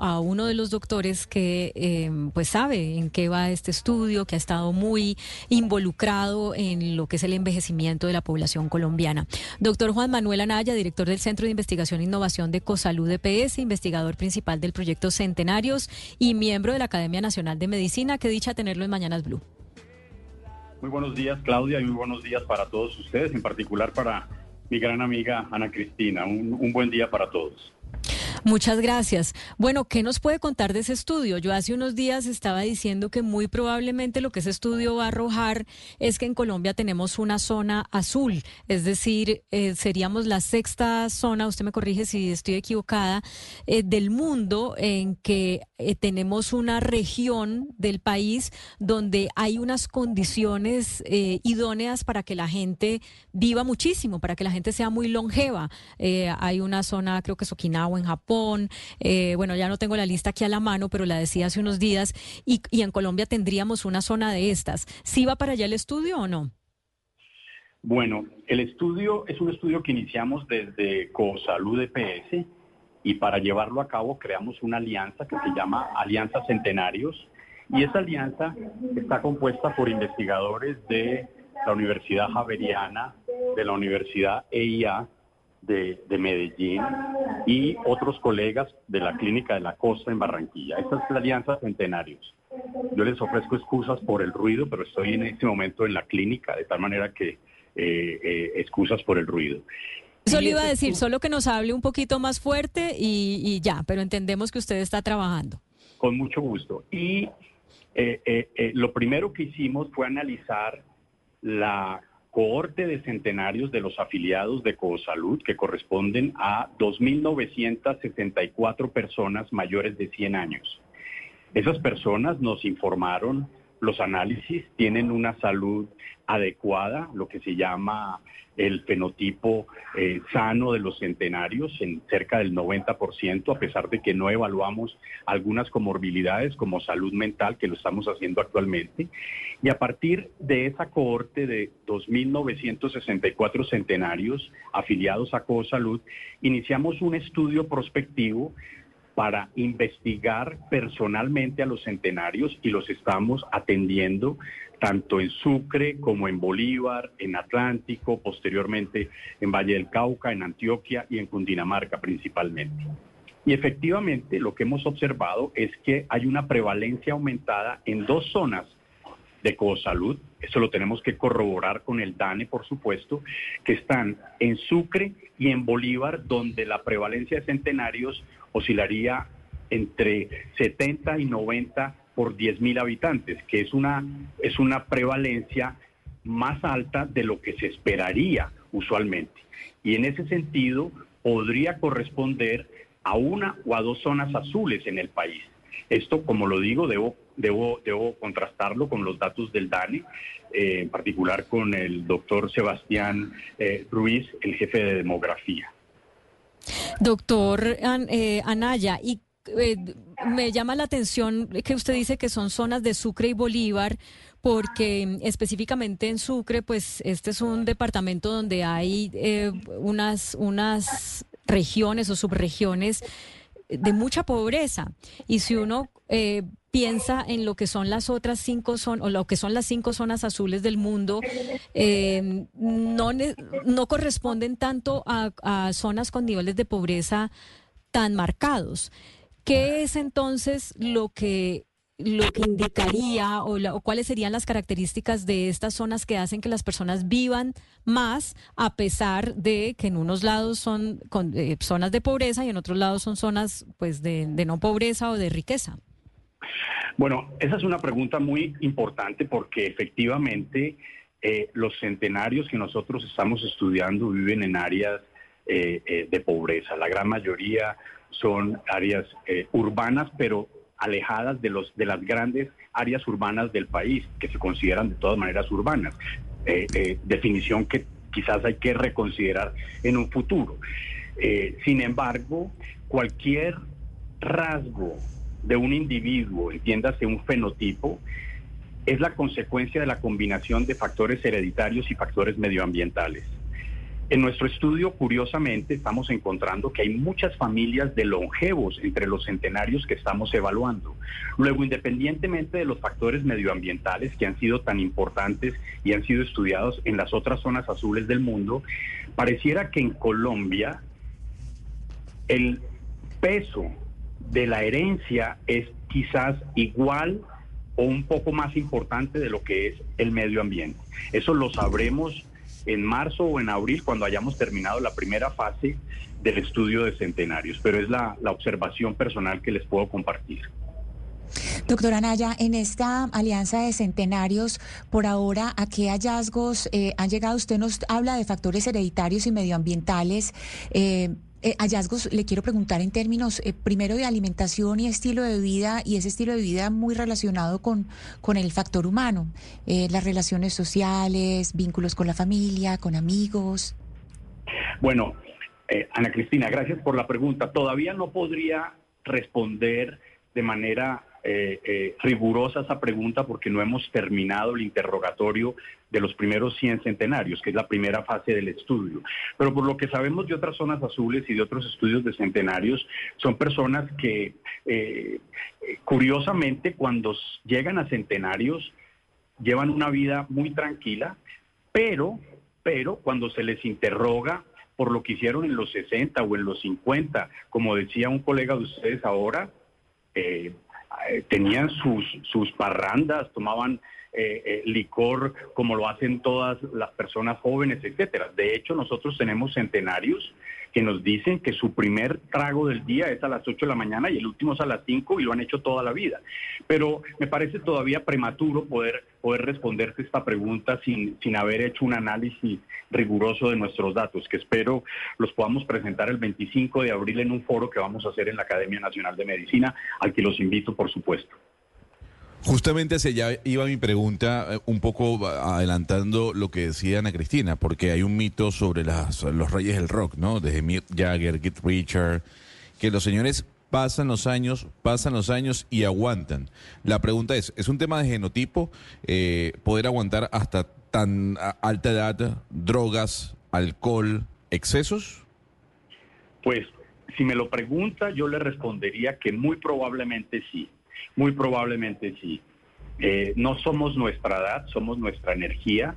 a uno de los doctores que em, pues sabe en qué va este estudio, que ha estado muy involucrado en lo que es el envejecimiento de la población colombiana. Doctor Juan Manuel Anaya, director del Centro de Investigación e Innovación de Cosalud EPS, investigador principal del proyecto Centenarios y miembro de la Academia Nacional de Medicina. Qué dicha tenerlo en Mañanas Blue. Muy buenos días, Claudia, y muy buenos días para todos ustedes, en particular para mi gran amiga Ana Cristina. Un buen día para todos. Muchas gracias. Bueno, ¿qué nos puede contar de ese estudio? Yo hace unos días estaba diciendo que muy probablemente lo que ese estudio va a arrojar es que en Colombia tenemos una zona azul, es decir, eh, seríamos la sexta zona, usted me corrige si estoy equivocada, eh, del mundo en que eh, tenemos una región del país donde hay unas condiciones idóneas para que la gente viva muchísimo, para que la gente sea muy longeva. hay una zona, creo que es Okinawa en Japón eh, bueno, ya no tengo la lista aquí a la mano, pero la decía hace unos días, y, en Colombia tendríamos una zona de estas. ¿Sí va para allá el estudio o no? Bueno, el estudio es un estudio que iniciamos desde COSALUD EPS y para llevarlo a cabo creamos una alianza que se llama Alianza Centenarios y esa alianza está compuesta por investigadores de la Universidad Javeriana, de la Universidad EIA, de, Medellín y otros colegas de la Clínica de la Costa en Barranquilla. Esta es la Alianza Centenarios. Yo les ofrezco excusas por el ruido, pero estoy en este momento en la clínica, de tal manera que eh, eh, excusas por el ruido. Eso le iba a decir, solo que nos hable un poquito más fuerte y, ya, pero entendemos que usted está trabajando. Con mucho gusto. Y eh, lo primero que hicimos fue analizar la cohorte de centenarios de los afiliados de Cosalud, que corresponden a 2.964 personas mayores de 100 años. Esas personas nos informaron los análisis, tienen una salud adecuada, lo que se llama el fenotipo eh, sano de los centenarios en cerca del 90%, a pesar de que no evaluamos algunas comorbilidades como salud mental, que lo estamos haciendo actualmente. Y a partir de esa cohorte de 2.964 centenarios afiliados a CoSalud, iniciamos un estudio prospectivo para investigar personalmente a los centenarios y los estamos atendiendo tanto en Sucre como en Bolívar, en Atlántico, posteriormente en Valle del Cauca, en Antioquia y en Cundinamarca principalmente. Y efectivamente lo que hemos observado es que hay una prevalencia aumentada en dos zonas de Cosalud, eso lo tenemos que corroborar con el DANE, por supuesto, que están en Sucre y en Bolívar, donde la prevalencia de centenarios oscilaría entre 70 y 90 por 10 mil habitantes, que es una, es una prevalencia más alta de lo que se esperaría usualmente. Y en ese sentido podría corresponder a una o a dos zonas azules en el país. Esto, como lo digo, debo, debo, debo contrastarlo con los datos del DANE, eh, en particular con el doctor Sebastián eh, Ruiz, el jefe de demografía. Doctor eh, Anaya, y eh, me llama la atención que usted dice que son zonas de Sucre y Bolívar, porque mm, específicamente en Sucre, pues este es un departamento donde hay eh, unas, unas regiones o subregiones de mucha pobreza. Y si uno eh, piensa en lo que son las otras cinco zonas, o lo que son las cinco zonas azules del mundo, no, no corresponden tanto a, zonas con niveles de pobreza tan marcados. ¿Qué es entonces lo que lo que indicaría o, cuáles serían las características de estas zonas que hacen que las personas vivan más a pesar de que en unos lados son eh, zonas de pobreza y en otros lados son zonas pues de, no pobreza o de riqueza? Bueno, esa es una pregunta muy importante porque efectivamente eh, los centenarios que nosotros estamos estudiando viven en áreas eh, de pobreza. La gran mayoría son áreas eh, urbanas, pero alejadas de, los, de las grandes áreas urbanas del país, que se consideran de todas maneras urbanas. Eh, eh, definición que quizás hay que reconsiderar en un futuro. sin embargo, cualquier rasgo de un individuo, entiéndase un fenotipo, es la consecuencia de la combinación de factores hereditarios y factores medioambientales. En nuestro estudio, curiosamente, estamos encontrando que hay muchas familias de longevos entre los centenarios que estamos evaluando. Luego, independientemente de los factores medioambientales que han sido tan importantes y han sido estudiados en las otras zonas azules del mundo, pareciera que en Colombia el peso de la herencia es quizás igual o un poco más importante de lo que es el medio ambiente. Eso lo sabremos en marzo o en abril cuando hayamos terminado la primera fase del estudio de centenarios, pero es la, observación personal que les puedo compartir. Doctora Naya, en esta alianza de centenarios, por ahora, ¿a qué hallazgos eh, han llegado? Usted nos habla de factores hereditarios y medioambientales. Eh, eh, hallazgos, le quiero preguntar en términos eh, primero de alimentación y estilo de vida, y ese estilo de vida muy relacionado con, con el factor humano, eh, las relaciones sociales, vínculos con la familia, con amigos. Bueno, Ana Cristina, gracias por la pregunta. Todavía no podría responder de manera eh, eh, rigurosa esa pregunta porque no hemos terminado el interrogatorio de los primeros 100 centenarios, que es la primera fase del estudio. Pero por lo que sabemos de otras zonas azules y de otros estudios de centenarios, son personas que eh, curiosamente cuando llegan a centenarios llevan una vida muy tranquila, pero, pero cuando se les interroga por lo que hicieron en los 60 o en los 50, como decía un colega de ustedes ahora, eh, tenían sus, sus parrandas, tomaban eh, eh, licor como lo hacen todas las personas jóvenes, etcétera. De hecho, nosotros tenemos centenarios que nos dicen que su primer trago del día es a las 8 de la mañana y el último es a las 5 y lo han hecho toda la vida. Pero me parece todavía prematuro poder, poder responderte esta pregunta sin, sin haber hecho un análisis riguroso de nuestros datos, que espero los podamos presentar el 25 de abril en un foro que vamos a hacer en la Academia Nacional de Medicina, al que los invito, por supuesto. Justamente hacia allá iba mi pregunta, eh, un poco adelantando lo que decía Ana Cristina, porque hay un mito sobre las, los reyes del rock, ¿no? Desde Mick Jagger, Keith Richard, que los señores pasan los años, pasan los años y aguantan. La pregunta es, ¿es un tema de genotipo eh, poder aguantar hasta tan alta edad drogas, alcohol, excesos? Pues si me lo pregunta, yo le respondería que muy probablemente sí. Muy probablemente sí. Eh, no somos nuestra edad, somos nuestra energía.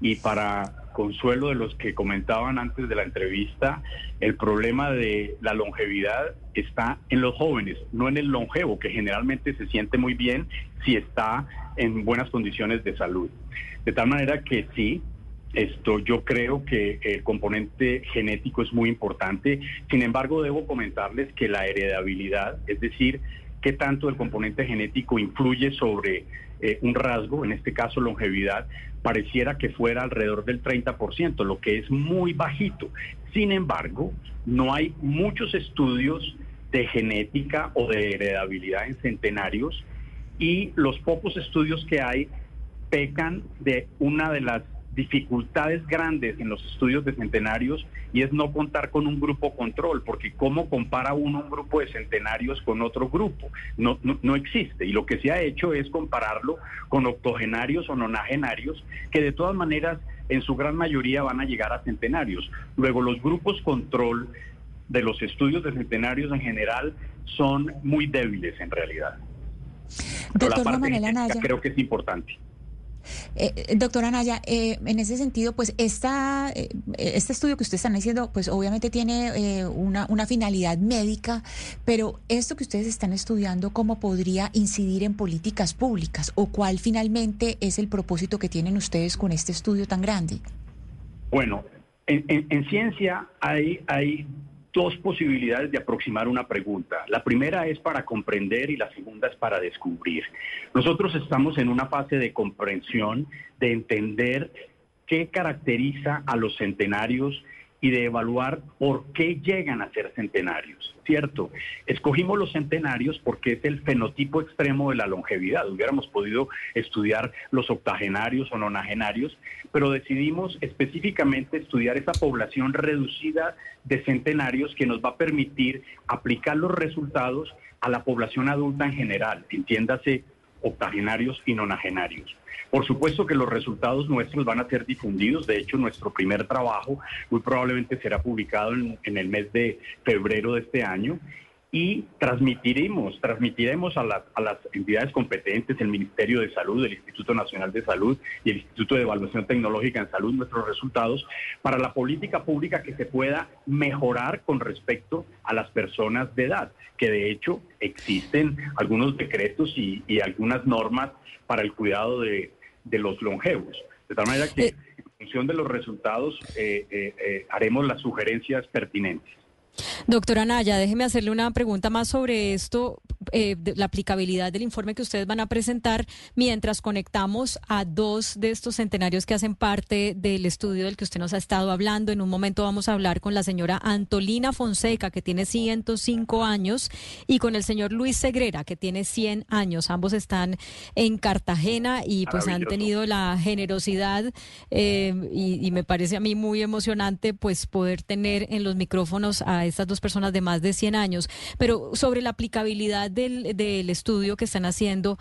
Y para consuelo de los que comentaban antes de la entrevista, el problema de la longevidad está en los jóvenes, no en el longevo, que generalmente se siente muy bien si está en buenas condiciones de salud. De tal manera que sí, esto yo creo que el componente genético es muy importante. Sin embargo, debo comentarles que la heredabilidad, es decir, qué tanto el componente genético influye sobre eh, un rasgo, en este caso longevidad, pareciera que fuera alrededor del 30%, lo que es muy bajito. Sin embargo, no hay muchos estudios de genética o de heredabilidad en centenarios y los pocos estudios que hay pecan de una de las dificultades grandes en los estudios de centenarios y es no contar con un grupo control, porque ¿cómo compara uno un grupo de centenarios con otro grupo? No, no, existe. Y lo que se ha hecho es compararlo con octogenarios o nonagenarios, que de todas maneras en su gran mayoría van a llegar a centenarios. Luego los grupos control de los estudios de centenarios en general son muy débiles en realidad. Doctor la creo que es importante. Eh, doctora Naya, eh, en ese sentido, pues esta, eh, este estudio que ustedes están haciendo, pues obviamente tiene eh, una, una finalidad médica, pero esto que ustedes están estudiando, ¿cómo podría incidir en políticas públicas? ¿O cuál finalmente es el propósito que tienen ustedes con este estudio tan grande? Bueno, en, en ciencia hay, hay dos posibilidades de aproximar una pregunta. La primera es para comprender y la segunda es para descubrir. Nosotros estamos en una fase de comprensión, de entender qué caracteriza a los centenarios y de evaluar por qué llegan a ser centenarios, ¿cierto? Escogimos los centenarios porque es el fenotipo extremo de la longevidad. Hubiéramos podido estudiar los octogenarios o nonagenarios, pero decidimos específicamente estudiar esa población reducida de centenarios que nos va a permitir aplicar los resultados a la población adulta en general, entiéndase octogenarios y nonagenarios. Por supuesto que los resultados nuestros van a ser difundidos. De hecho, nuestro primer trabajo muy probablemente será publicado en, el mes de febrero de este año y transmitiremos, transmitiremos a, a, las entidades competentes, el Ministerio de Salud, el Instituto Nacional de Salud y el Instituto de Evaluación Tecnológica en Salud nuestros resultados para la política pública que se pueda mejorar con respecto a las personas de edad, que de hecho existen algunos decretos y, y algunas normas para el cuidado de, de los longevos. De tal manera que, eh. en función de los resultados, eh, eh, haremos las sugerencias pertinentes. Doctora Naya, déjeme hacerle una pregunta más sobre esto, eh, la aplicabilidad del informe que ustedes van a presentar mientras conectamos a dos de estos centenarios que hacen parte del estudio del que usted nos ha estado hablando. En un momento vamos a hablar con la señora Antolina Fonseca, que tiene 105 años, y con el señor Luis Segrera, que tiene 100 años. Ambos están en Cartagena y pues han tenido la generosidad eh, y, y me parece a mí muy emocionante pues poder tener en los micrófonos a estas dos personas de más de 100 años. Pero sobre la aplicabilidad del, estudio que están haciendo,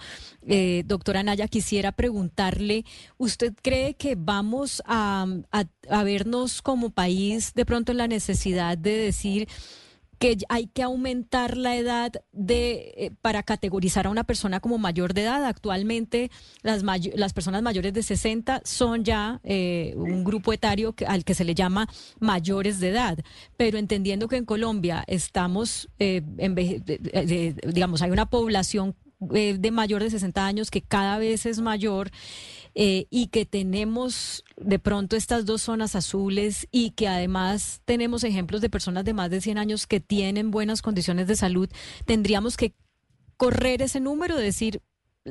eh, doctora Naya, quisiera preguntarle, ¿usted cree que vamos a, a vernos como país de pronto en la necesidad de decir que hay que aumentar la edad de eh, para categorizar a una persona como mayor de edad. Actualmente las, las personas mayores de 60 son ya eh, un grupo etario al que se le llama mayores de edad, pero entendiendo que en Colombia estamos, eh, digamos, hay una población de mayor de 60 años que cada vez es mayor eh, y que tenemos de pronto estas dos zonas azules y que además tenemos ejemplos de personas de más de 100 años que tienen buenas condiciones de salud, tendríamos que correr ese número, decir,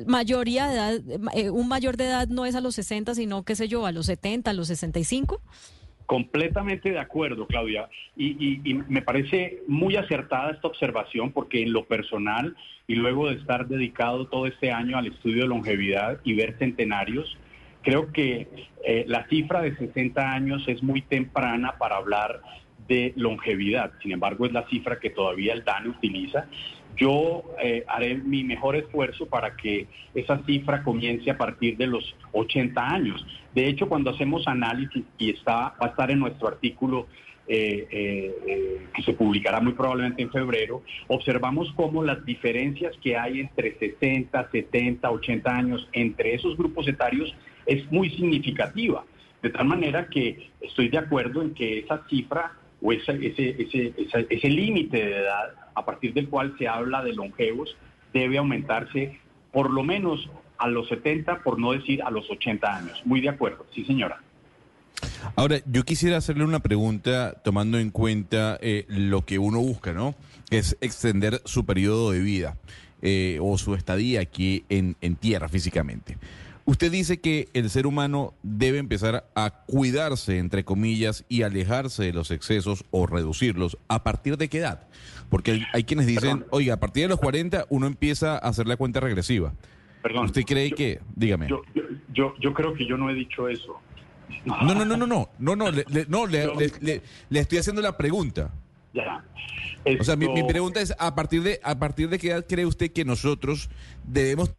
mayoría de edad, eh, un mayor de edad no es a los 60, sino, qué sé yo, a los 70, a los 65? Completamente de acuerdo, Claudia. Y, me parece muy acertada esta observación porque en lo personal y luego de estar dedicado todo este año al estudio de longevidad y ver centenarios, creo que eh, la cifra de 60 años es muy temprana para hablar de longevidad. Sin embargo, es la cifra que todavía el DANE utiliza yo eh, haré mi mejor esfuerzo para que esa cifra comience a partir de los 80 años. De hecho, cuando hacemos análisis, y está, va a estar en nuestro artículo eh, eh, que se publicará muy probablemente en febrero, observamos cómo las diferencias que hay entre 60, 70, 80 años entre esos grupos etarios es muy significativa. De tal manera que estoy de acuerdo en que esa cifra o ese, ese, ese límite de edad a partir del cual se habla de longevos debe aumentarse por lo menos a los 70, por no decir a los 80 años. Muy de acuerdo, sí señora. Ahora, yo quisiera hacerle una pregunta tomando en cuenta eh, lo que uno busca, ¿no? Es extender su periodo de vida eh, o su estadía aquí en, en tierra físicamente. Usted dice que el ser humano debe empezar a cuidarse, entre comillas, y alejarse de los excesos o reducirlos. ¿A partir de qué edad? Porque hay, quienes dicen, oiga, a partir de los 40 uno empieza a hacer la cuenta regresiva. Perdón. ¿Usted cree que, dígame? Yo, yo, yo, creo que yo no he dicho eso. No, no, no, no, no, no, no, le, no, le, le, estoy haciendo la pregunta. Ya. O sea, mi, mi, pregunta es, ¿a partir, de, ¿a partir de qué edad cree usted que nosotros debemos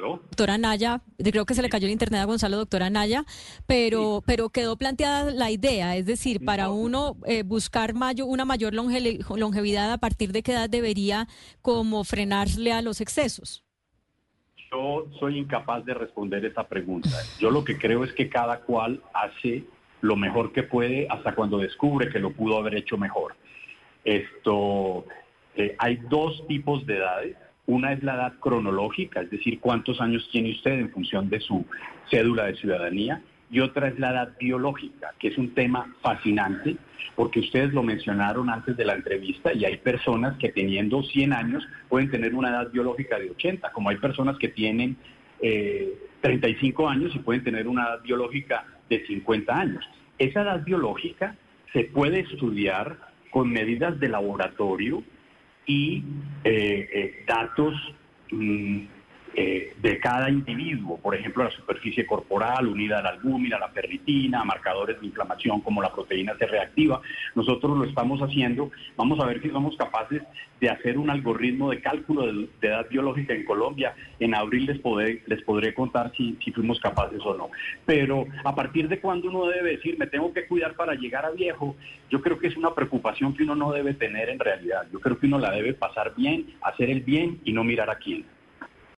Doctora Naya, creo que se le cayó el internet a Gonzalo, doctora Naya, pero, pero quedó planteada la idea, es decir, para uno eh, buscar mayo, una mayor longevidad, ¿a partir de qué edad debería como frenarle a los excesos? Yo soy incapaz de responder esa pregunta. Yo lo que creo es que cada cual hace lo mejor que puede hasta cuando descubre que lo pudo haber hecho mejor. Esto, eh, hay dos tipos de edades una es la edad cronológica, es decir, cuántos años tiene usted en función de su cédula de ciudadanía, y otra es la edad biológica, que es un tema fascinante, porque ustedes lo mencionaron antes de la entrevista y hay personas que teniendo 100 años pueden tener una edad biológica de 80, como hay personas que tienen 35 eh, años y pueden tener una edad biológica de 50 años. Esa edad biológica se puede estudiar con medidas de laboratorio y eh, eh, datos mm, eh, de cada individuo, por ejemplo, la superficie corporal unida a la albúmina, la ferritina, marcadores de inflamación como la proteína C reactiva. Nosotros lo estamos haciendo. Vamos a ver si somos capaces de hacer un algoritmo de cálculo de, edad biológica en Colombia. En abril les, podré, les podré contar si, si fuimos capaces o no. Pero a partir de cuándo uno debe decir, me tengo que cuidar para llegar a viejo, yo creo que es una preocupación que uno no debe tener en realidad. Yo creo que uno la debe pasar bien, hacer el bien y no mirar a quién.